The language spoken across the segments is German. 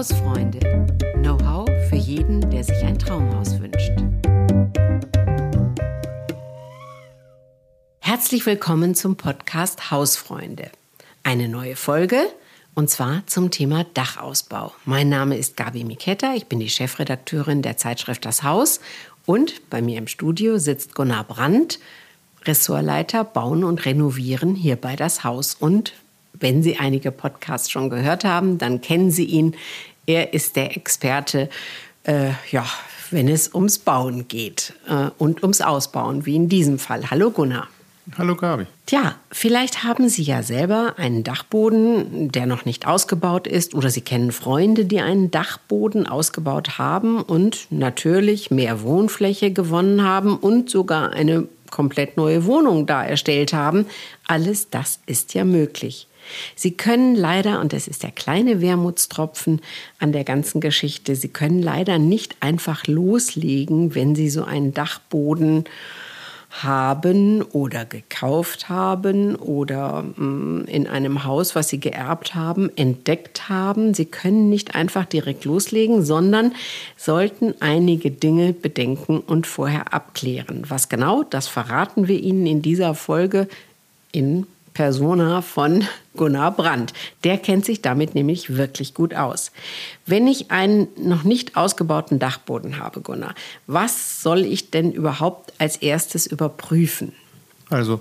Hausfreunde. Know-how für jeden, der sich ein Traumhaus wünscht. Herzlich willkommen zum Podcast Hausfreunde. Eine neue Folge und zwar zum Thema Dachausbau. Mein Name ist Gabi Miketta, ich bin die Chefredakteurin der Zeitschrift Das Haus und bei mir im Studio sitzt Gunnar Brandt, Ressortleiter Bauen und Renovieren hier bei Das Haus und wenn Sie einige Podcasts schon gehört haben, dann kennen Sie ihn. Er ist der Experte, äh, ja, wenn es ums Bauen geht äh, und ums Ausbauen, wie in diesem Fall. Hallo Gunnar. Hallo Gabi. Tja, vielleicht haben Sie ja selber einen Dachboden, der noch nicht ausgebaut ist, oder Sie kennen Freunde, die einen Dachboden ausgebaut haben und natürlich mehr Wohnfläche gewonnen haben und sogar eine komplett neue Wohnung da erstellt haben. Alles das ist ja möglich. Sie können leider, und das ist der kleine Wermutstropfen an der ganzen Geschichte, Sie können leider nicht einfach loslegen, wenn Sie so einen Dachboden haben oder gekauft haben oder mm, in einem Haus, was sie geerbt haben, entdeckt haben. Sie können nicht einfach direkt loslegen, sondern sollten einige Dinge bedenken und vorher abklären. Was genau, das verraten wir Ihnen in dieser Folge in Persona von Gunnar Brandt. Der kennt sich damit nämlich wirklich gut aus. Wenn ich einen noch nicht ausgebauten Dachboden habe, Gunnar, was soll ich denn überhaupt als erstes überprüfen? Also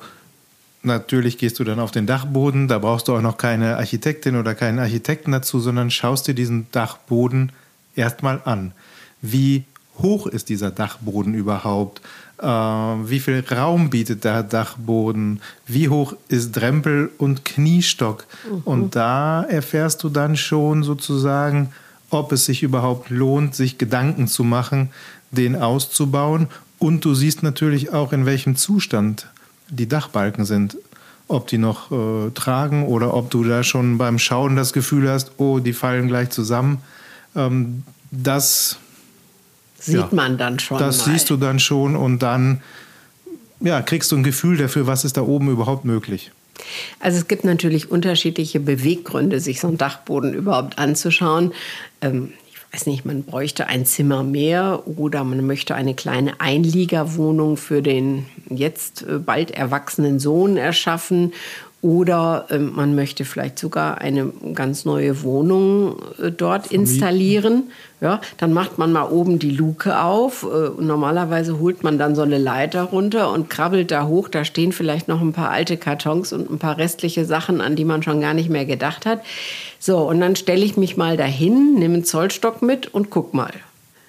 natürlich gehst du dann auf den Dachboden, da brauchst du auch noch keine Architektin oder keinen Architekten dazu, sondern schaust dir diesen Dachboden erstmal an. Wie hoch ist dieser Dachboden überhaupt? Äh, wie viel Raum bietet der Dachboden? Wie hoch ist Drempel und Kniestock? Mhm. Und da erfährst du dann schon sozusagen, ob es sich überhaupt lohnt, sich Gedanken zu machen, den auszubauen. Und du siehst natürlich auch, in welchem Zustand die Dachbalken sind. Ob die noch äh, tragen oder ob du da schon beim Schauen das Gefühl hast, oh, die fallen gleich zusammen. Ähm, das Sieht ja, man dann schon. Das mal. siehst du dann schon und dann ja, kriegst du ein Gefühl dafür, was ist da oben überhaupt möglich. Also es gibt natürlich unterschiedliche Beweggründe, sich so einen Dachboden überhaupt anzuschauen. Ähm, ich weiß nicht, man bräuchte ein Zimmer mehr oder man möchte eine kleine Einliegerwohnung für den jetzt äh, bald erwachsenen Sohn erschaffen oder äh, man möchte vielleicht sogar eine ganz neue Wohnung äh, dort Vermieten. installieren. Ja, dann macht man mal oben die Luke auf. Äh, normalerweise holt man dann so eine Leiter runter und krabbelt da hoch. Da stehen vielleicht noch ein paar alte Kartons und ein paar restliche Sachen, an die man schon gar nicht mehr gedacht hat. So, und dann stelle ich mich mal dahin, nehme einen Zollstock mit und guck mal.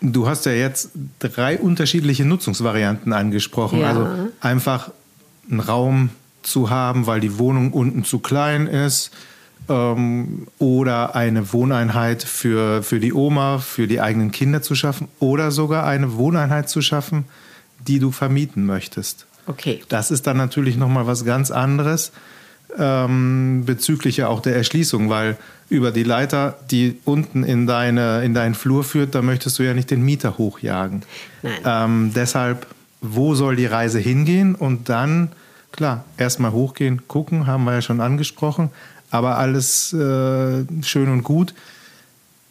Du hast ja jetzt drei unterschiedliche Nutzungsvarianten angesprochen. Ja. Also einfach einen Raum zu haben, weil die Wohnung unten zu klein ist ähm, oder eine Wohneinheit für, für die Oma, für die eigenen Kinder zu schaffen oder sogar eine Wohneinheit zu schaffen, die du vermieten möchtest. Okay. Das ist dann natürlich nochmal was ganz anderes ähm, bezüglich ja auch der Erschließung, weil über die Leiter, die unten in, deine, in deinen Flur führt, da möchtest du ja nicht den Mieter hochjagen. Nein. Ähm, deshalb, wo soll die Reise hingehen und dann Klar, erstmal hochgehen, gucken, haben wir ja schon angesprochen, aber alles äh, schön und gut.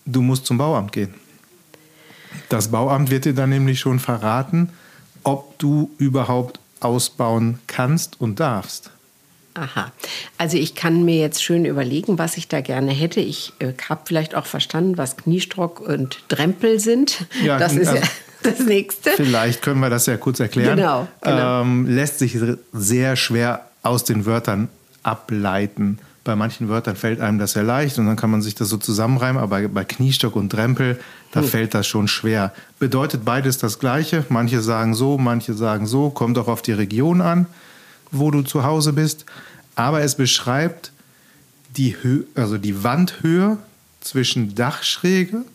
Du musst zum Bauamt gehen. Das Bauamt wird dir dann nämlich schon verraten, ob du überhaupt ausbauen kannst und darfst. Aha. Also ich kann mir jetzt schön überlegen, was ich da gerne hätte. Ich äh, habe vielleicht auch verstanden, was Kniestock und Drempel sind. Ja, das ist also, ja das nächste. Vielleicht können wir das ja kurz erklären. Genau. genau. Ähm, lässt sich sehr schwer aus den Wörtern ableiten. Bei manchen Wörtern fällt einem das sehr leicht und dann kann man sich das so zusammenreimen, aber bei Kniestock und Drempel, da hm. fällt das schon schwer. Bedeutet beides das Gleiche. Manche sagen so, manche sagen so, kommt auch auf die Region an, wo du zu Hause bist. Aber es beschreibt die, Hö also die Wandhöhe zwischen Dachschräge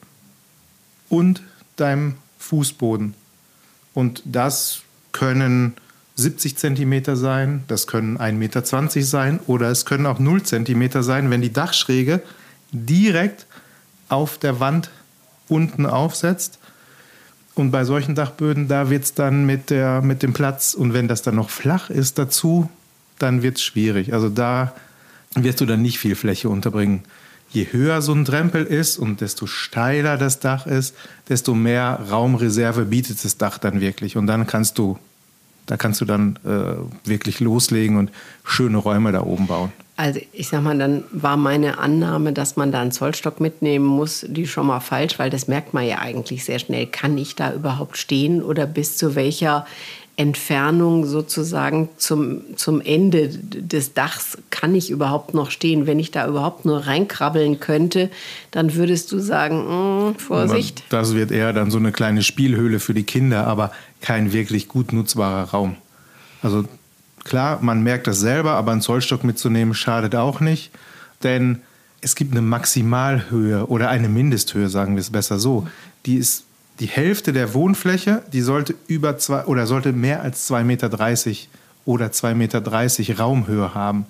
und deinem Fußboden. Und das können 70 Zentimeter sein, das können 1,20 Meter sein oder es können auch 0 Zentimeter sein, wenn die Dachschräge direkt auf der Wand unten aufsetzt. Und bei solchen Dachböden, da wird es dann mit, der, mit dem Platz und wenn das dann noch flach ist dazu, dann wird es schwierig. Also da wirst du dann nicht viel Fläche unterbringen. Je höher so ein Drempel ist und desto steiler das Dach ist, desto mehr Raumreserve bietet das Dach dann wirklich. Und dann kannst du, da kannst du dann äh, wirklich loslegen und schöne Räume da oben bauen. Also ich sag mal, dann war meine Annahme, dass man da einen Zollstock mitnehmen muss, die schon mal falsch, weil das merkt man ja eigentlich sehr schnell. Kann ich da überhaupt stehen oder bis zu welcher Entfernung sozusagen zum, zum Ende des Dachs kann ich überhaupt noch stehen? Wenn ich da überhaupt nur reinkrabbeln könnte, dann würdest du sagen, mm, Vorsicht. Das wird eher dann so eine kleine Spielhöhle für die Kinder, aber kein wirklich gut nutzbarer Raum. Also klar, man merkt das selber, aber einen Zollstock mitzunehmen schadet auch nicht, denn es gibt eine Maximalhöhe oder eine Mindesthöhe, sagen wir es besser so. Die ist die Hälfte der Wohnfläche, die sollte über zwei oder sollte mehr als 2,30 Meter oder 2,30 Meter Raumhöhe haben.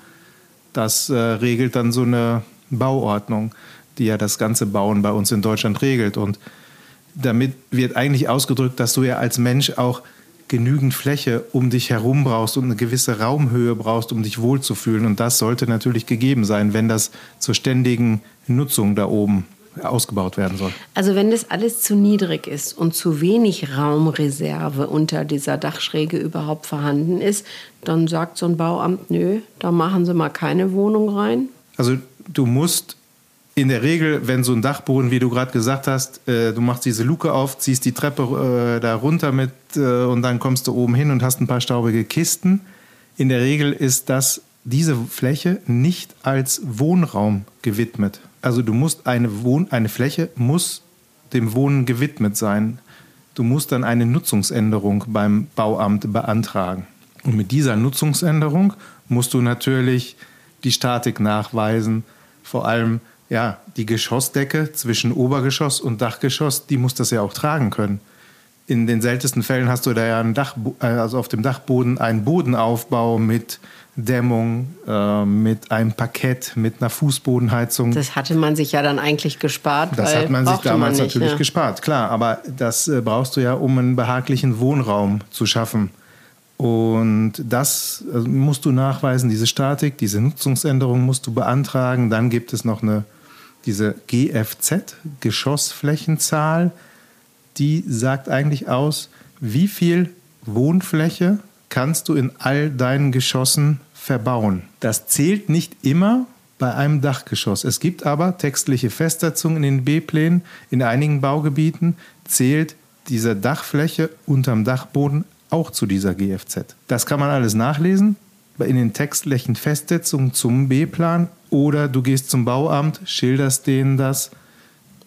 Das äh, regelt dann so eine Bauordnung, die ja das ganze Bauen bei uns in Deutschland regelt. Und damit wird eigentlich ausgedrückt, dass du ja als Mensch auch genügend Fläche um dich herum brauchst und eine gewisse Raumhöhe brauchst, um dich wohlzufühlen. Und das sollte natürlich gegeben sein, wenn das zur ständigen Nutzung da oben ausgebaut werden soll. Also wenn das alles zu niedrig ist und zu wenig Raumreserve unter dieser Dachschräge überhaupt vorhanden ist, dann sagt so ein Bauamt, nö, da machen Sie mal keine Wohnung rein. Also du musst in der Regel, wenn so ein Dachboden, wie du gerade gesagt hast, äh, du machst diese Luke auf, ziehst die Treppe äh, da runter mit äh, und dann kommst du oben hin und hast ein paar staubige Kisten. In der Regel ist das diese Fläche nicht als Wohnraum gewidmet. Also du musst eine, Wohn eine Fläche muss dem Wohnen gewidmet sein. Du musst dann eine Nutzungsänderung beim Bauamt beantragen. Und mit dieser Nutzungsänderung musst du natürlich die Statik nachweisen, vor allem ja, die Geschossdecke zwischen Obergeschoss und Dachgeschoss, die muss das ja auch tragen können. In den seltensten Fällen hast du da ja Dach, äh, also auf dem Dachboden einen Bodenaufbau mit Dämmung, äh, mit einem Parkett, mit einer Fußbodenheizung. Das hatte man sich ja dann eigentlich gespart. Das hat man sich damals man nicht, natürlich ja. gespart, klar. Aber das äh, brauchst du ja, um einen behaglichen Wohnraum zu schaffen. Und das also musst du nachweisen, diese Statik, diese Nutzungsänderung musst du beantragen. Dann gibt es noch eine, diese GFZ, Geschossflächenzahl. Die sagt eigentlich aus, wie viel Wohnfläche kannst du in all deinen Geschossen verbauen. Das zählt nicht immer bei einem Dachgeschoss. Es gibt aber textliche Festsetzungen in den B-Plänen. In einigen Baugebieten zählt diese Dachfläche unterm Dachboden auch zu dieser GFZ. Das kann man alles nachlesen in den textlichen Festsetzungen zum B-Plan oder du gehst zum Bauamt, schilderst denen das,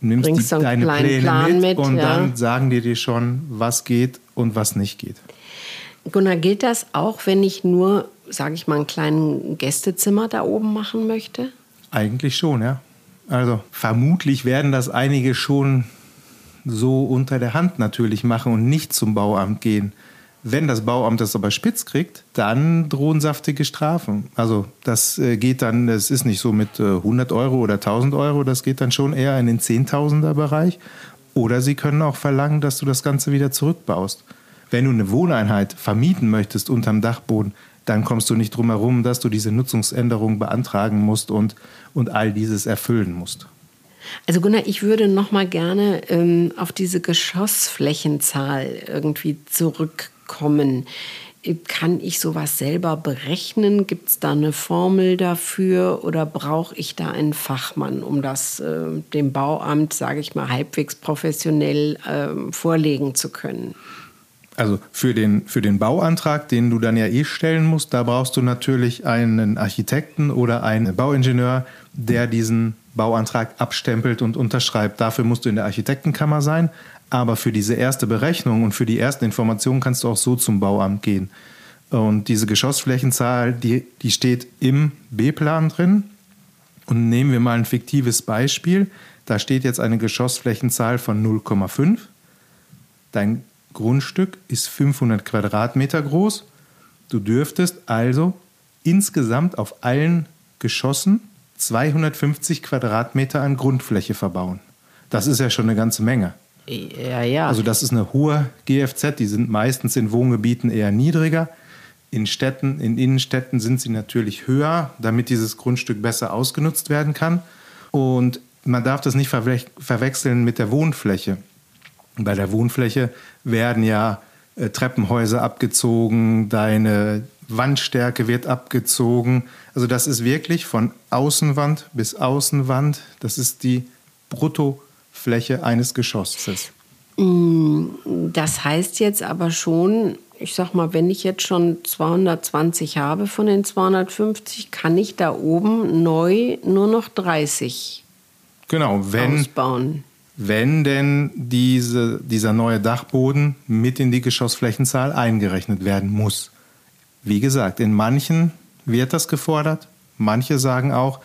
nimmst die, deine Pläne mit, mit, und ja. dann sagen die dir schon, was geht und was nicht geht. Gunnar, gilt das auch, wenn ich nur, sage ich mal, ein kleines Gästezimmer da oben machen möchte? Eigentlich schon, ja. Also vermutlich werden das einige schon so unter der Hand natürlich machen und nicht zum Bauamt gehen. Wenn das Bauamt das aber spitz kriegt, dann drohen saftige Strafen. Also das äh, geht dann, es ist nicht so mit 100 äh, Euro oder 1000 Euro, das geht dann schon eher in den Zehntausender Bereich. Oder sie können auch verlangen, dass du das Ganze wieder zurückbaust. Wenn du eine Wohneinheit vermieten möchtest unterm Dachboden, dann kommst du nicht drum herum, dass du diese Nutzungsänderung beantragen musst und, und all dieses erfüllen musst. Also Gunnar, ich würde noch mal gerne ähm, auf diese Geschossflächenzahl irgendwie zurückkommen. Kann ich sowas selber berechnen? Gibt es da eine Formel dafür oder brauche ich da einen Fachmann, um das äh, dem Bauamt, sage ich mal, halbwegs professionell äh, vorlegen zu können? Also für den, für den Bauantrag, den du dann ja eh stellen musst, da brauchst du natürlich einen Architekten oder einen Bauingenieur, der diesen Bauantrag abstempelt und unterschreibt. Dafür musst du in der Architektenkammer sein. Aber für diese erste Berechnung und für die ersten Informationen kannst du auch so zum Bauamt gehen. Und diese Geschossflächenzahl, die, die steht im B-Plan drin. Und nehmen wir mal ein fiktives Beispiel. Da steht jetzt eine Geschossflächenzahl von 0,5. Dein Grundstück ist 500 Quadratmeter groß. Du dürftest also insgesamt auf allen Geschossen 250 Quadratmeter an Grundfläche verbauen. Das ist ja schon eine ganze Menge. Ja, ja. Also das ist eine hohe GFZ, die sind meistens in Wohngebieten eher niedriger. In Städten, in Innenstädten sind sie natürlich höher, damit dieses Grundstück besser ausgenutzt werden kann. Und man darf das nicht verwechseln mit der Wohnfläche. Bei der Wohnfläche werden ja äh, Treppenhäuser abgezogen, deine Wandstärke wird abgezogen. Also das ist wirklich von Außenwand bis Außenwand. Das ist die Bruttofläche eines Geschosses. Mm, das heißt jetzt aber schon, ich sag mal, wenn ich jetzt schon 220 habe von den 250, kann ich da oben neu nur noch 30 genau, wenn, ausbauen. Wenn denn diese, dieser neue Dachboden mit in die Geschossflächenzahl eingerechnet werden muss. Wie gesagt, in manchen wird das gefordert. Manche sagen auch,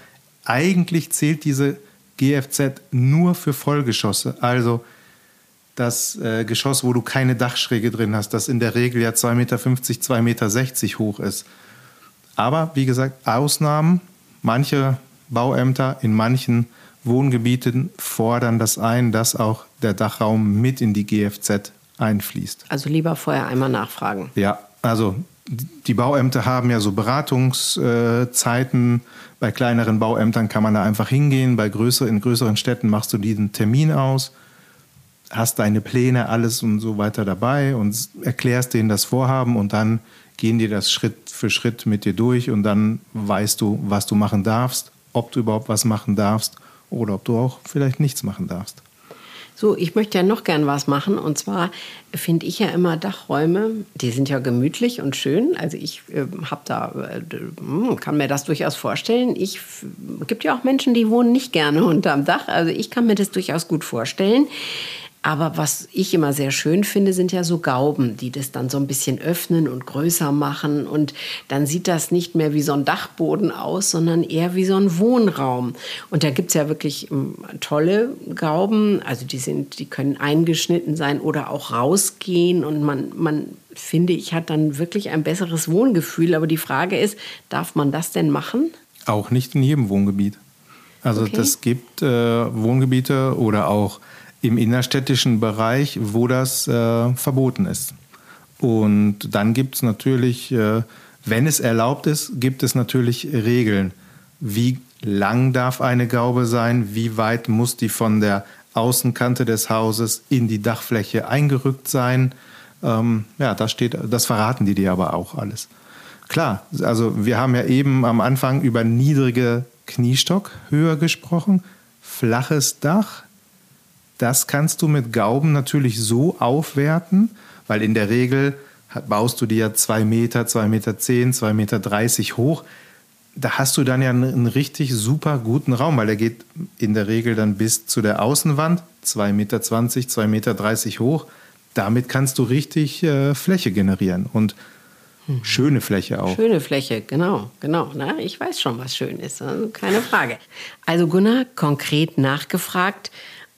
eigentlich zählt diese GFZ nur für Vollgeschosse. Also das äh, Geschoss, wo du keine Dachschräge drin hast, das in der Regel ja 2,50 Meter, 2,60 Meter hoch ist. Aber wie gesagt, Ausnahmen, manche Bauämter in manchen Wohngebieten fordern das ein, dass auch der Dachraum mit in die GFZ einfließt. Also lieber vorher einmal nachfragen. Ja, also die Bauämter haben ja so Beratungszeiten. Bei kleineren Bauämtern kann man da einfach hingehen. Bei größeren, in größeren Städten machst du diesen Termin aus hast deine Pläne, alles und so weiter dabei und erklärst denen das Vorhaben und dann gehen die das Schritt für Schritt mit dir durch und dann weißt du, was du machen darfst, ob du überhaupt was machen darfst oder ob du auch vielleicht nichts machen darfst. So, ich möchte ja noch gern was machen. Und zwar finde ich ja immer Dachräume, die sind ja gemütlich und schön. Also ich äh, habe da, äh, kann mir das durchaus vorstellen. Ich gibt ja auch Menschen, die wohnen nicht gerne unterm Dach. Also ich kann mir das durchaus gut vorstellen. Aber was ich immer sehr schön finde, sind ja so Gauben, die das dann so ein bisschen öffnen und größer machen. Und dann sieht das nicht mehr wie so ein Dachboden aus, sondern eher wie so ein Wohnraum. Und da gibt es ja wirklich ähm, tolle Gauben. Also die, sind, die können eingeschnitten sein oder auch rausgehen. Und man, man finde ich, hat dann wirklich ein besseres Wohngefühl. Aber die Frage ist, darf man das denn machen? Auch nicht in jedem Wohngebiet. Also okay. das gibt äh, Wohngebiete oder auch im innerstädtischen Bereich, wo das äh, verboten ist. Und dann gibt es natürlich, äh, wenn es erlaubt ist, gibt es natürlich Regeln. Wie lang darf eine Gaube sein? Wie weit muss die von der Außenkante des Hauses in die Dachfläche eingerückt sein? Ähm, ja, das steht, das verraten die dir aber auch alles. Klar, also wir haben ja eben am Anfang über niedrige Kniestockhöhe gesprochen, flaches Dach, das kannst du mit Gauben natürlich so aufwerten, weil in der Regel baust du dir ja zwei Meter, zwei Meter, zehn, zwei Meter dreißig hoch. Da hast du dann ja einen richtig super guten Raum, weil der geht in der Regel dann bis zu der Außenwand, zwei Meter, zwanzig, zwei Meter dreißig hoch. Damit kannst du richtig äh, Fläche generieren und hm. schöne Fläche auch. Schöne Fläche, genau, genau. Na, ich weiß schon, was schön ist, also keine Frage. Also Gunnar, konkret nachgefragt,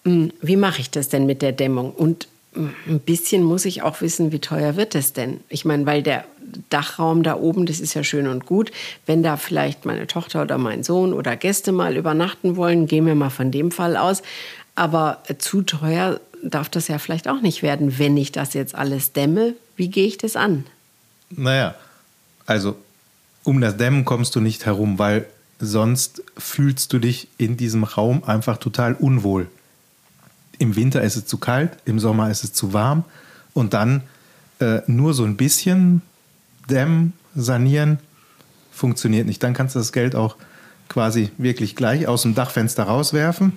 wie mache ich das denn mit der Dämmung? Und hm, ein bisschen muss ich auch wissen, wie teuer wird es denn? Ich meine, weil der Dachraum da oben, das ist ja schön und gut. Wenn da vielleicht meine Tochter oder mein Sohn oder Gäste mal übernachten wollen, gehen wir mal von dem Fall aus. Aber zu teuer darf das ja vielleicht auch nicht werden, wenn ich das jetzt alles dämme. Wie gehe ich das an? Naja, also um das Dämmen kommst du nicht herum, weil sonst fühlst du dich in diesem Raum einfach total unwohl im Winter ist es zu kalt, im Sommer ist es zu warm und dann äh, nur so ein bisschen dämmen, sanieren, funktioniert nicht. Dann kannst du das Geld auch quasi wirklich gleich aus dem Dachfenster rauswerfen.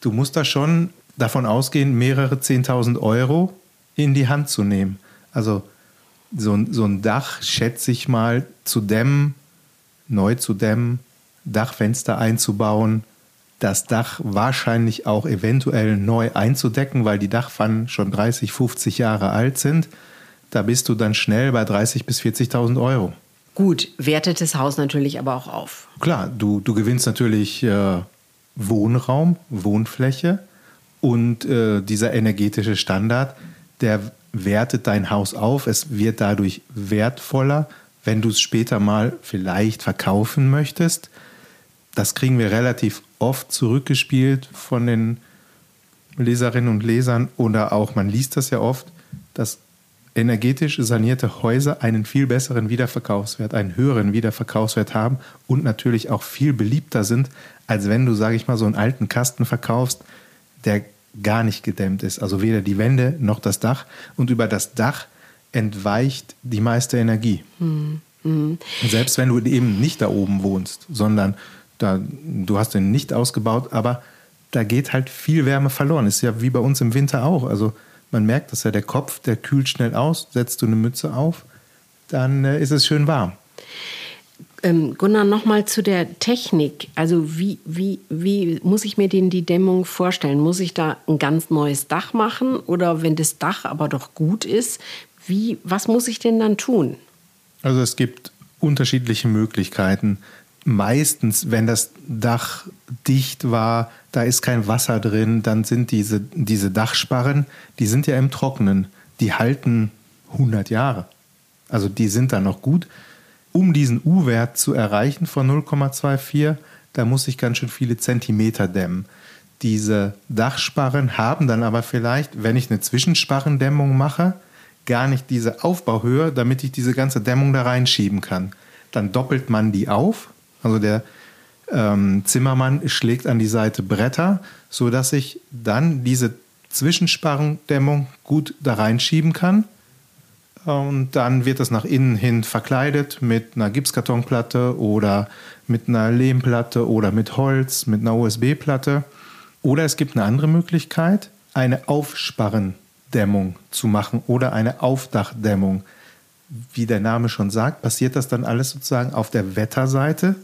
Du musst da schon davon ausgehen, mehrere 10.000 Euro in die Hand zu nehmen. Also so, so ein Dach, schätze ich mal, zu dämmen, neu zu dämmen, Dachfenster einzubauen, das Dach wahrscheinlich auch eventuell neu einzudecken, weil die Dachpfannen schon 30, 50 Jahre alt sind. Da bist du dann schnell bei 30.000 bis 40.000 Euro. Gut, wertet das Haus natürlich aber auch auf. Klar, du, du gewinnst natürlich äh, Wohnraum, Wohnfläche und äh, dieser energetische Standard, der wertet dein Haus auf. Es wird dadurch wertvoller, wenn du es später mal vielleicht verkaufen möchtest. Das kriegen wir relativ oft zurückgespielt von den Leserinnen und Lesern oder auch, man liest das ja oft, dass energetisch sanierte Häuser einen viel besseren Wiederverkaufswert, einen höheren Wiederverkaufswert haben und natürlich auch viel beliebter sind als wenn du, sage ich mal, so einen alten Kasten verkaufst, der gar nicht gedämmt ist. Also weder die Wände noch das Dach. Und über das Dach entweicht die meiste Energie. Mhm. Mhm. Selbst wenn du eben nicht da oben wohnst, sondern da, du hast den nicht ausgebaut, aber da geht halt viel Wärme verloren. Ist ja wie bei uns im Winter auch. Also man merkt, dass ja der Kopf, der kühlt schnell aus, setzt du eine Mütze auf, dann äh, ist es schön warm. Ähm, Gunnar, nochmal zu der Technik. Also wie, wie, wie muss ich mir denn die Dämmung vorstellen? Muss ich da ein ganz neues Dach machen? Oder wenn das Dach aber doch gut ist, wie, was muss ich denn dann tun? Also es gibt unterschiedliche Möglichkeiten. Meistens, wenn das Dach dicht war, da ist kein Wasser drin, dann sind diese, diese Dachsparren, die sind ja im Trockenen. Die halten 100 Jahre. Also die sind dann noch gut. Um diesen U-Wert zu erreichen von 0,24, da muss ich ganz schön viele Zentimeter dämmen. Diese Dachsparren haben dann aber vielleicht, wenn ich eine Zwischensparrendämmung mache, gar nicht diese Aufbauhöhe, damit ich diese ganze Dämmung da reinschieben kann. Dann doppelt man die auf. Also der ähm, Zimmermann schlägt an die Seite Bretter, sodass ich dann diese Zwischensparrendämmung gut da reinschieben kann. Und dann wird das nach innen hin verkleidet mit einer Gipskartonplatte oder mit einer Lehmplatte oder mit Holz, mit einer USB-Platte. Oder es gibt eine andere Möglichkeit, eine Aufsparren Dämmung zu machen oder eine Aufdachdämmung. Wie der Name schon sagt, passiert das dann alles sozusagen auf der Wetterseite.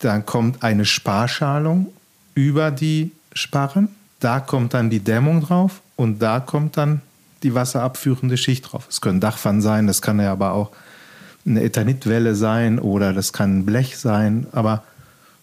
Dann kommt eine Sparschalung über die Sparren. Da kommt dann die Dämmung drauf und da kommt dann die wasserabführende Schicht drauf. Es können Dachpfannen sein, das kann ja aber auch eine Ethanitwelle sein oder das kann Blech sein. Aber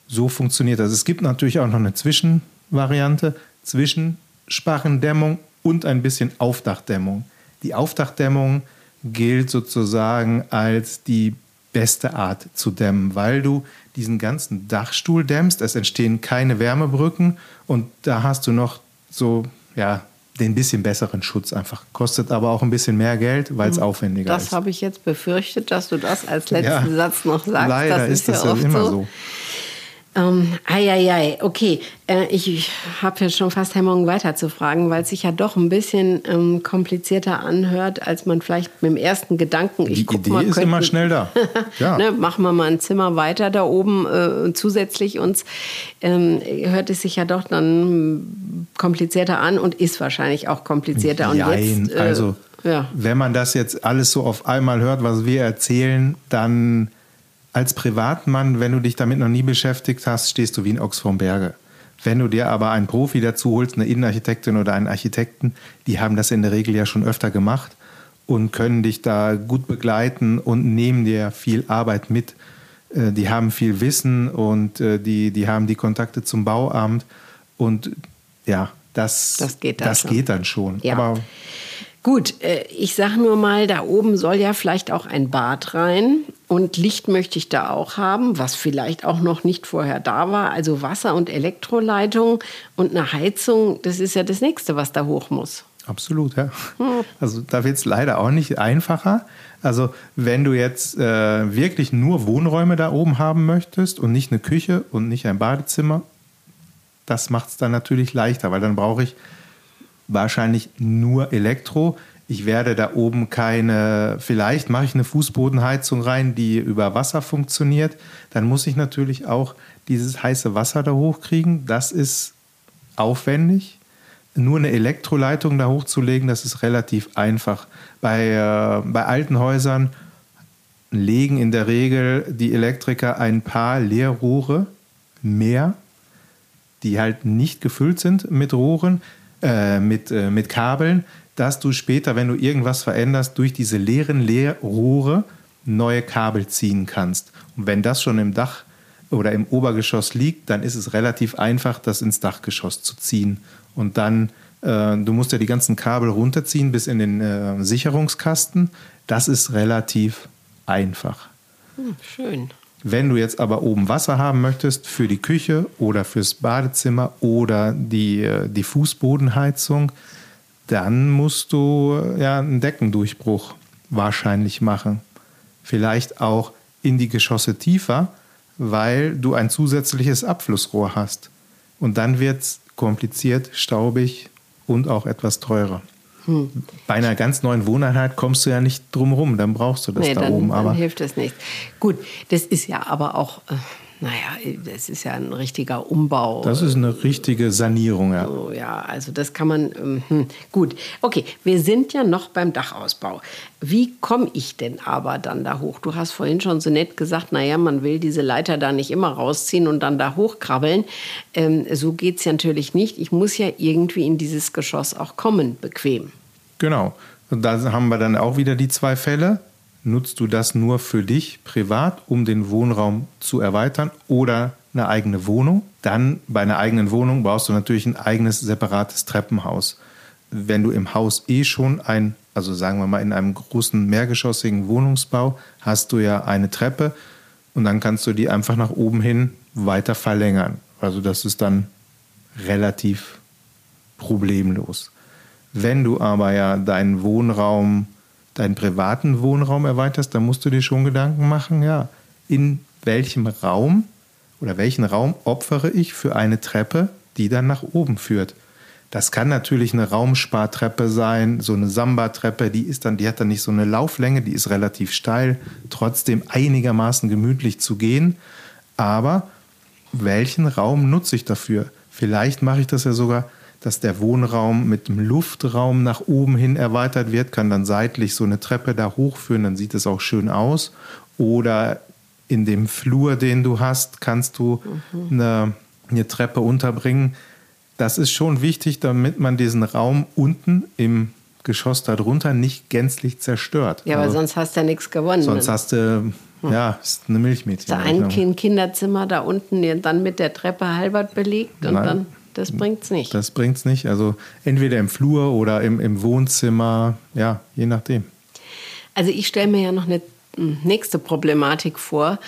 so funktioniert das. Es gibt natürlich auch noch eine Zwischenvariante zwischen Sparrendämmung und ein bisschen Aufdachdämmung. Die Aufdachdämmung gilt sozusagen als die beste Art zu dämmen, weil du diesen ganzen Dachstuhl dämmst, es entstehen keine Wärmebrücken und da hast du noch so, ja, den bisschen besseren Schutz einfach. Kostet aber auch ein bisschen mehr Geld, weil es hm. aufwendiger das ist. Das habe ich jetzt befürchtet, dass du das als letzten ja, Satz noch sagst. Leider das ist, ist das ja, immer so. so. Ähm, ei, okay. Äh, ich habe ja schon fast Hemmungen weiter zu fragen, weil es sich ja doch ein bisschen ähm, komplizierter anhört, als man vielleicht mit dem ersten Gedanken. Ich Die Idee mal, ist könnten, immer schnell da. Ja. ne, machen wir mal ein Zimmer weiter da oben äh, zusätzlich uns. Ähm, hört es sich ja doch dann komplizierter an und ist wahrscheinlich auch komplizierter. Und jetzt, äh, also ja. wenn man das jetzt alles so auf einmal hört, was wir erzählen, dann als Privatmann, wenn du dich damit noch nie beschäftigt hast, stehst du wie ein Ochs vorm Berge. Wenn du dir aber einen Profi dazu holst, eine Innenarchitektin oder einen Architekten, die haben das in der Regel ja schon öfter gemacht und können dich da gut begleiten und nehmen dir viel Arbeit mit. Äh, die haben viel Wissen und äh, die, die haben die Kontakte zum Bauamt und ja, das, das geht dann das schon. Geht dann schon. Ja. Aber Gut, äh, ich sage nur mal, da oben soll ja vielleicht auch ein Bad rein und Licht möchte ich da auch haben, was vielleicht auch noch nicht vorher da war. Also Wasser- und Elektroleitung und eine Heizung, das ist ja das nächste, was da hoch muss. Absolut, ja. Hm. Also da wird es leider auch nicht einfacher. Also wenn du jetzt äh, wirklich nur Wohnräume da oben haben möchtest und nicht eine Küche und nicht ein Badezimmer, das macht es dann natürlich leichter, weil dann brauche ich wahrscheinlich nur Elektro. Ich werde da oben keine, vielleicht mache ich eine Fußbodenheizung rein, die über Wasser funktioniert. Dann muss ich natürlich auch dieses heiße Wasser da hochkriegen. Das ist aufwendig. Nur eine Elektroleitung da hochzulegen, das ist relativ einfach. Bei, äh, bei alten Häusern legen in der Regel die Elektriker ein paar Leerrohre mehr, die halt nicht gefüllt sind mit Rohren, äh, mit, äh, mit Kabeln, dass du später, wenn du irgendwas veränderst, durch diese leeren Leerrohre neue Kabel ziehen kannst. Und wenn das schon im Dach oder im Obergeschoss liegt, dann ist es relativ einfach, das ins Dachgeschoss zu ziehen. Und dann, äh, du musst ja die ganzen Kabel runterziehen bis in den äh, Sicherungskasten. Das ist relativ einfach. Hm, schön. Wenn du jetzt aber oben Wasser haben möchtest für die Küche oder fürs Badezimmer oder die, äh, die Fußbodenheizung, dann musst du äh, ja einen Deckendurchbruch wahrscheinlich machen. Vielleicht auch in die Geschosse tiefer, weil du ein zusätzliches Abflussrohr hast. Und dann wird es kompliziert, staubig und auch etwas teurer. Hm. Bei einer ganz neuen Wohneinheit kommst du ja nicht drum rum, dann brauchst du das nee, da dann, oben. Aber dann hilft es nicht. Gut, das ist ja aber auch. Naja, das ist ja ein richtiger Umbau. Das ist eine richtige Sanierung, ja. Oh, ja, also das kann man. Ähm, hm, gut, okay, wir sind ja noch beim Dachausbau. Wie komme ich denn aber dann da hoch? Du hast vorhin schon so nett gesagt, naja, man will diese Leiter da nicht immer rausziehen und dann da hochkrabbeln. Ähm, so geht es ja natürlich nicht. Ich muss ja irgendwie in dieses Geschoss auch kommen, bequem. Genau. Und da haben wir dann auch wieder die zwei Fälle nutzt du das nur für dich privat, um den Wohnraum zu erweitern oder eine eigene Wohnung. Dann bei einer eigenen Wohnung brauchst du natürlich ein eigenes separates Treppenhaus. Wenn du im Haus eh schon ein, also sagen wir mal in einem großen mehrgeschossigen Wohnungsbau, hast du ja eine Treppe und dann kannst du die einfach nach oben hin weiter verlängern. Also das ist dann relativ problemlos. Wenn du aber ja deinen Wohnraum deinen privaten Wohnraum erweiterst, dann musst du dir schon Gedanken machen, ja, in welchem Raum oder welchen Raum opfere ich für eine Treppe, die dann nach oben führt. Das kann natürlich eine Raumspartreppe sein, so eine Samba-Treppe, die ist dann, die hat dann nicht so eine Lauflänge, die ist relativ steil, trotzdem einigermaßen gemütlich zu gehen. Aber welchen Raum nutze ich dafür? Vielleicht mache ich das ja sogar dass der Wohnraum mit dem Luftraum nach oben hin erweitert wird, kann dann seitlich so eine Treppe da hochführen, dann sieht es auch schön aus. Oder in dem Flur, den du hast, kannst du mhm. eine, eine Treppe unterbringen. Das ist schon wichtig, damit man diesen Raum unten im Geschoss darunter nicht gänzlich zerstört. Ja, aber also, sonst hast du ja nichts gewonnen. Sonst hast du, hm. ja, ist eine Milchmädchen. Da ein Kinderzimmer da unten dann mit der Treppe halbert belegt und Nein. dann das bringt es nicht. Das bringt es nicht. Also entweder im Flur oder im, im Wohnzimmer, ja, je nachdem. Also ich stelle mir ja noch eine hm, nächste Problematik vor.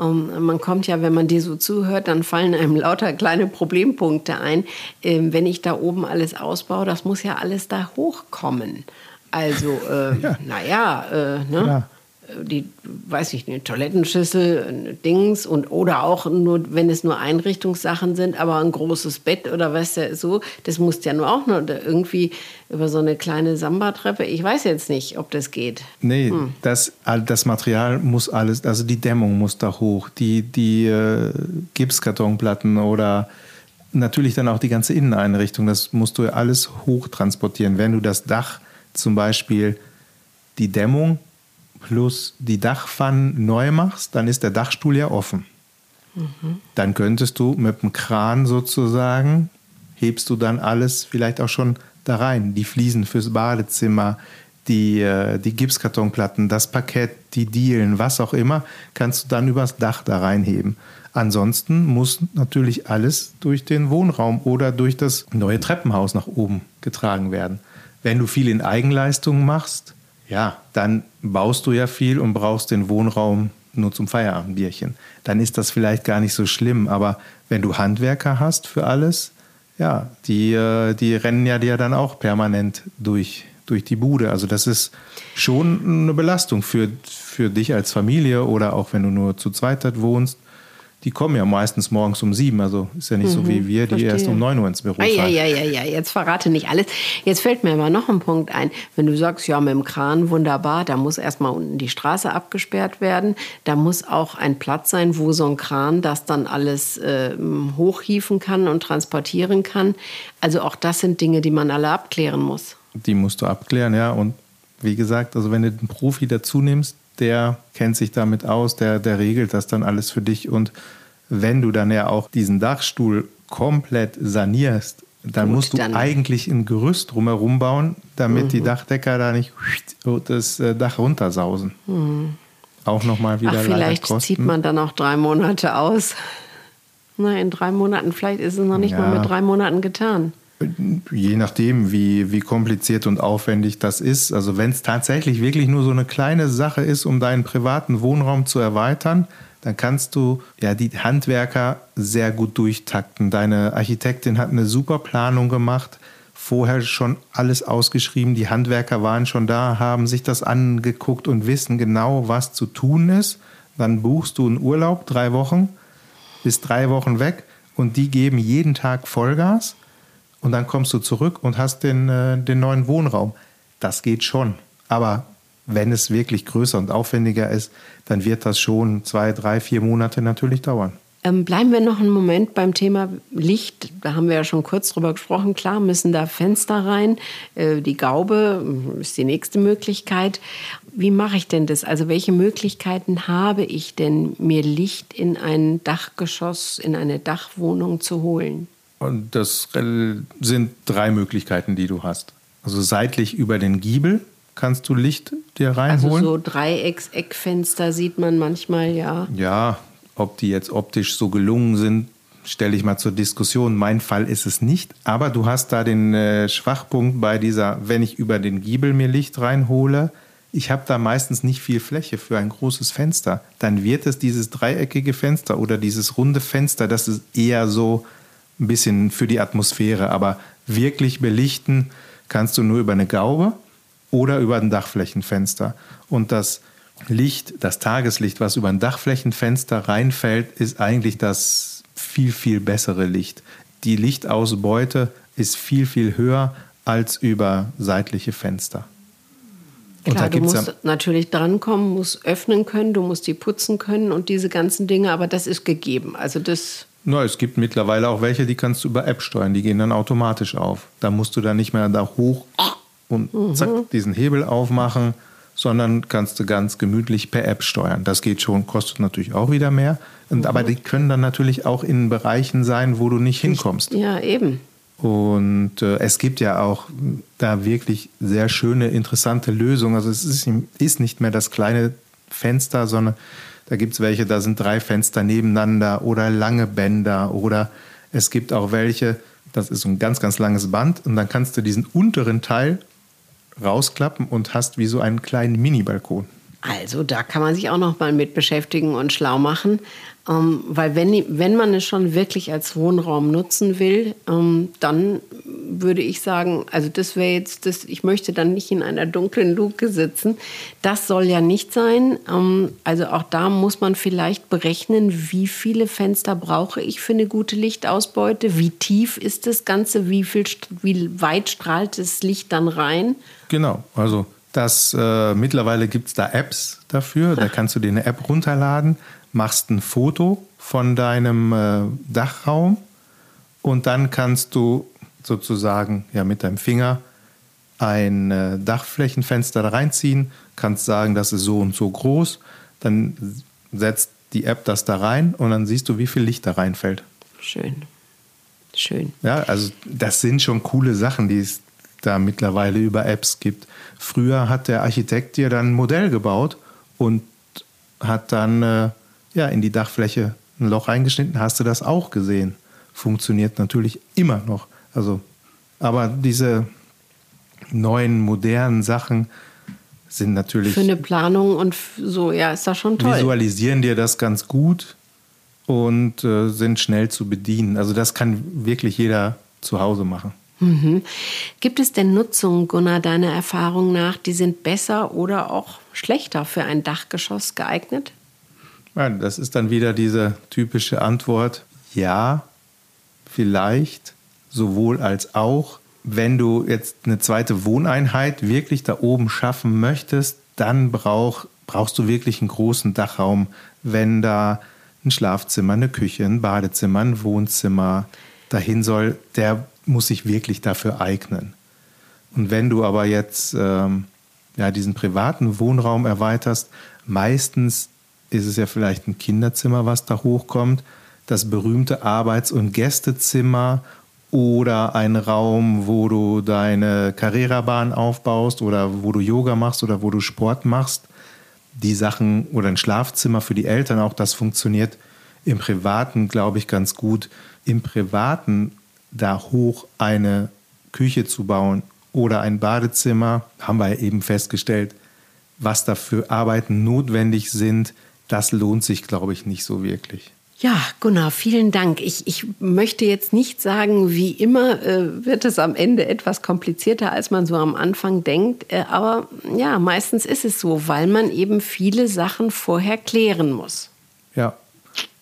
Ähm, man kommt ja, wenn man dir so zuhört, dann fallen einem lauter kleine Problempunkte ein. Ähm, wenn ich da oben alles ausbaue, das muss ja alles da hochkommen. Also, äh, ja. naja, äh, ne? Die, weiß ich nicht, Toilettenschüssel, Dings und oder auch nur, wenn es nur Einrichtungssachen sind, aber ein großes Bett oder was ja so, das muss ja nur auch nur irgendwie über so eine kleine Samba-Treppe. Ich weiß jetzt nicht, ob das geht. Nee, hm. das, das Material muss alles, also die Dämmung muss da hoch, die, die äh, Gipskartonplatten oder natürlich dann auch die ganze Inneneinrichtung, das musst du alles hoch transportieren. Wenn du das Dach zum Beispiel die Dämmung plus die Dachpfannen neu machst, dann ist der Dachstuhl ja offen. Mhm. Dann könntest du mit dem Kran sozusagen, hebst du dann alles vielleicht auch schon da rein. Die Fliesen fürs Badezimmer, die, äh, die Gipskartonplatten, das Parkett, die Dielen, was auch immer, kannst du dann übers Dach da reinheben. Ansonsten muss natürlich alles durch den Wohnraum oder durch das neue Treppenhaus nach oben getragen werden. Wenn du viel in Eigenleistung machst, ja, dann baust du ja viel und brauchst den Wohnraum nur zum Feierabendbierchen. Dann ist das vielleicht gar nicht so schlimm. Aber wenn du Handwerker hast für alles, ja, die, äh, die rennen ja dir dann auch permanent durch, durch die Bude. Also das ist schon eine Belastung für, für dich als Familie oder auch wenn du nur zu zweit wohnst die kommen ja meistens morgens um sieben. Also ist ja nicht mhm, so wie wir, die verstehe. erst um neun Uhr ins Büro fahren. Ja, ja, ja, ja, jetzt verrate nicht alles. Jetzt fällt mir aber noch ein Punkt ein. Wenn du sagst, ja, mit dem Kran wunderbar, da muss erstmal unten die Straße abgesperrt werden. Da muss auch ein Platz sein, wo so ein Kran das dann alles äh, hochhieven kann und transportieren kann. Also auch das sind Dinge, die man alle abklären muss. Die musst du abklären, ja. Und wie gesagt, also wenn du einen Profi dazu nimmst, der kennt sich damit aus, der, der regelt das dann alles für dich. Und wenn du dann ja auch diesen Dachstuhl komplett sanierst, dann Gut, musst du dann. eigentlich ein Gerüst drumherum bauen, damit mhm. die Dachdecker da nicht das äh, Dach runtersausen. Mhm. Auch nochmal wieder Ach, Vielleicht zieht man dann auch drei Monate aus. Na, in drei Monaten, vielleicht ist es noch nicht ja. mal mit drei Monaten getan. Je nachdem, wie, wie kompliziert und aufwendig das ist. Also wenn es tatsächlich wirklich nur so eine kleine Sache ist, um deinen privaten Wohnraum zu erweitern, dann kannst du ja die Handwerker sehr gut durchtakten. Deine Architektin hat eine super Planung gemacht, vorher schon alles ausgeschrieben. Die Handwerker waren schon da, haben sich das angeguckt und wissen genau, was zu tun ist. dann buchst du einen Urlaub, drei Wochen, bist drei Wochen weg und die geben jeden Tag Vollgas und dann kommst du zurück und hast den, äh, den neuen Wohnraum. Das geht schon. Aber wenn es wirklich größer und aufwendiger ist, dann wird das schon zwei, drei, vier Monate natürlich dauern. Ähm, bleiben wir noch einen Moment beim Thema Licht. Da haben wir ja schon kurz drüber gesprochen. Klar müssen da Fenster rein. Äh, die Gaube ist die nächste Möglichkeit. Wie mache ich denn das? Also welche Möglichkeiten habe ich denn, mir Licht in ein Dachgeschoss, in eine Dachwohnung zu holen? Und das sind drei Möglichkeiten, die du hast. Also seitlich über den Giebel kannst du Licht dir reinholen. Also so Dreiecks-Eckfenster sieht man manchmal, ja. Ja, ob die jetzt optisch so gelungen sind, stelle ich mal zur Diskussion. Mein Fall ist es nicht. Aber du hast da den äh, Schwachpunkt bei dieser, wenn ich über den Giebel mir Licht reinhole, ich habe da meistens nicht viel Fläche für ein großes Fenster. Dann wird es dieses dreieckige Fenster oder dieses runde Fenster, das ist eher so ein bisschen für die Atmosphäre. Aber wirklich belichten kannst du nur über eine Gaube oder über ein Dachflächenfenster. Und das Licht, das Tageslicht, was über ein Dachflächenfenster reinfällt, ist eigentlich das viel, viel bessere Licht. Die Lichtausbeute ist viel, viel höher als über seitliche Fenster. Klar, du musst ja natürlich drankommen, musst öffnen können, du musst die putzen können und diese ganzen Dinge, aber das ist gegeben. Also das. Na, es gibt mittlerweile auch welche, die kannst du über App steuern, die gehen dann automatisch auf. Da musst du dann nicht mehr da hoch und mhm. zack, diesen Hebel aufmachen sondern kannst du ganz gemütlich per App steuern. Das geht schon, kostet natürlich auch wieder mehr. Und, mhm. Aber die können dann natürlich auch in Bereichen sein, wo du nicht hinkommst. Ja, eben. Und äh, es gibt ja auch da wirklich sehr schöne, interessante Lösungen. Also es ist, ist nicht mehr das kleine Fenster, sondern da gibt es welche, da sind drei Fenster nebeneinander oder lange Bänder oder es gibt auch welche, das ist ein ganz, ganz langes Band und dann kannst du diesen unteren Teil rausklappen und hast wie so einen kleinen Mini-Balkon. Also da kann man sich auch noch mal mit beschäftigen und schlau machen. Ähm, weil wenn, wenn man es schon wirklich als Wohnraum nutzen will, ähm, dann würde ich sagen, also das wäre jetzt, das, ich möchte dann nicht in einer dunklen Luke sitzen. Das soll ja nicht sein. Ähm, also auch da muss man vielleicht berechnen, wie viele Fenster brauche ich für eine gute Lichtausbeute, wie tief ist das Ganze, wie, viel, wie weit strahlt das Licht dann rein. Genau, also das, äh, mittlerweile gibt es da Apps dafür, da kannst du dir eine App runterladen machst ein Foto von deinem äh, Dachraum und dann kannst du sozusagen ja mit deinem Finger ein äh, Dachflächenfenster da reinziehen, kannst sagen, das ist so und so groß, dann setzt die App das da rein und dann siehst du, wie viel Licht da reinfällt. Schön. Schön. Ja, also das sind schon coole Sachen, die es da mittlerweile über Apps gibt. Früher hat der Architekt dir dann ein Modell gebaut und hat dann äh, ja, in die Dachfläche ein Loch eingeschnitten, hast du das auch gesehen. Funktioniert natürlich immer noch. Also, aber diese neuen, modernen Sachen sind natürlich. Für eine Planung und so, ja, ist das schon toll. Visualisieren dir das ganz gut und äh, sind schnell zu bedienen. Also, das kann wirklich jeder zu Hause machen. Mhm. Gibt es denn Nutzungen, Gunnar, deiner Erfahrung nach, die sind besser oder auch schlechter für ein Dachgeschoss geeignet? Ja, das ist dann wieder diese typische Antwort, ja, vielleicht, sowohl als auch. Wenn du jetzt eine zweite Wohneinheit wirklich da oben schaffen möchtest, dann brauch, brauchst du wirklich einen großen Dachraum, wenn da ein Schlafzimmer, eine Küche, ein Badezimmer, ein Wohnzimmer dahin soll, der muss sich wirklich dafür eignen. Und wenn du aber jetzt ähm, ja, diesen privaten Wohnraum erweiterst, meistens ist es ja vielleicht ein Kinderzimmer, was da hochkommt, das berühmte Arbeits- und Gästezimmer oder ein Raum, wo du deine Carrera-Bahn aufbaust oder wo du Yoga machst oder wo du Sport machst. Die Sachen oder ein Schlafzimmer für die Eltern, auch das funktioniert im Privaten, glaube ich, ganz gut. Im Privaten da hoch eine Küche zu bauen oder ein Badezimmer, haben wir eben festgestellt, was da für Arbeiten notwendig sind, das lohnt sich, glaube ich, nicht so wirklich. Ja, Gunnar, vielen Dank. Ich, ich möchte jetzt nicht sagen, wie immer äh, wird es am Ende etwas komplizierter, als man so am Anfang denkt. Äh, aber ja, meistens ist es so, weil man eben viele Sachen vorher klären muss. Ja,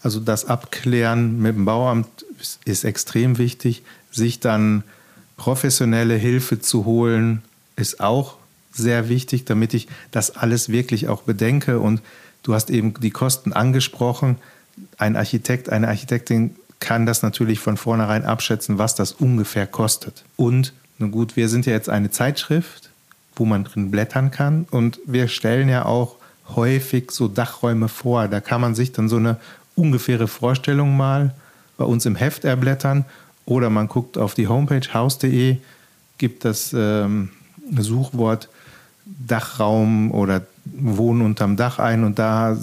also das Abklären mit dem Bauamt ist, ist extrem wichtig. Sich dann professionelle Hilfe zu holen, ist auch sehr wichtig, damit ich das alles wirklich auch bedenke. Und du hast eben die Kosten angesprochen ein Architekt, eine Architektin kann das natürlich von vornherein abschätzen, was das ungefähr kostet. Und, nun gut, wir sind ja jetzt eine Zeitschrift, wo man drin blättern kann und wir stellen ja auch häufig so Dachräume vor. Da kann man sich dann so eine ungefähre Vorstellung mal bei uns im Heft erblättern oder man guckt auf die Homepage haus.de, gibt das ähm, Suchwort Dachraum oder Wohnen unterm Dach ein und da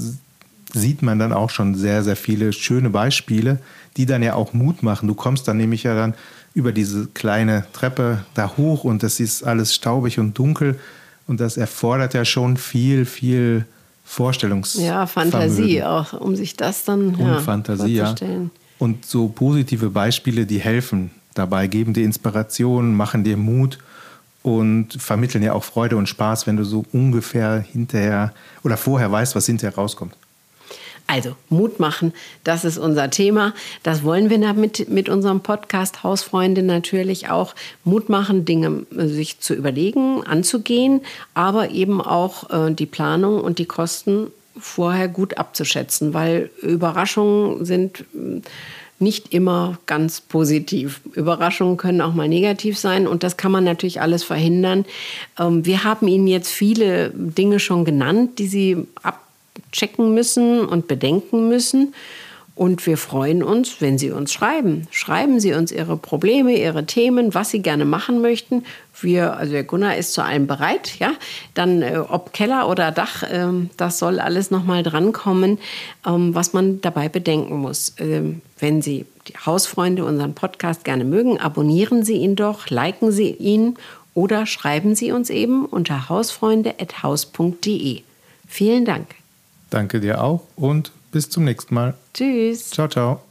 sieht man dann auch schon sehr, sehr viele schöne Beispiele, die dann ja auch Mut machen. Du kommst dann nämlich ja dann über diese kleine Treppe da hoch und das ist alles staubig und dunkel und das erfordert ja schon viel, viel Vorstellungs ja Fantasie auch, um sich das dann und ja, Fantasie, ja. Und so positive Beispiele, die helfen dabei, geben dir Inspiration, machen dir Mut und vermitteln ja auch Freude und Spaß, wenn du so ungefähr hinterher oder vorher weißt, was hinterher rauskommt. Also Mut machen, das ist unser Thema. Das wollen wir damit mit unserem Podcast Hausfreunde natürlich auch Mut machen, Dinge äh, sich zu überlegen, anzugehen, aber eben auch äh, die Planung und die Kosten vorher gut abzuschätzen, weil Überraschungen sind äh, nicht immer ganz positiv. Überraschungen können auch mal negativ sein und das kann man natürlich alles verhindern. Ähm, wir haben Ihnen jetzt viele Dinge schon genannt, die Sie ab checken müssen und bedenken müssen. Und wir freuen uns, wenn Sie uns schreiben. Schreiben Sie uns Ihre Probleme, Ihre Themen, was Sie gerne machen möchten. Wir, also der Gunnar ist zu allem bereit, ja. Dann äh, ob Keller oder Dach, äh, das soll alles nochmal drankommen, ähm, was man dabei bedenken muss. Ähm, wenn Sie die Hausfreunde unseren Podcast gerne mögen, abonnieren Sie ihn doch, liken Sie ihn oder schreiben Sie uns eben unter hausfreunde.haus.de. Vielen Dank. Danke dir auch und bis zum nächsten Mal. Tschüss. Ciao, ciao.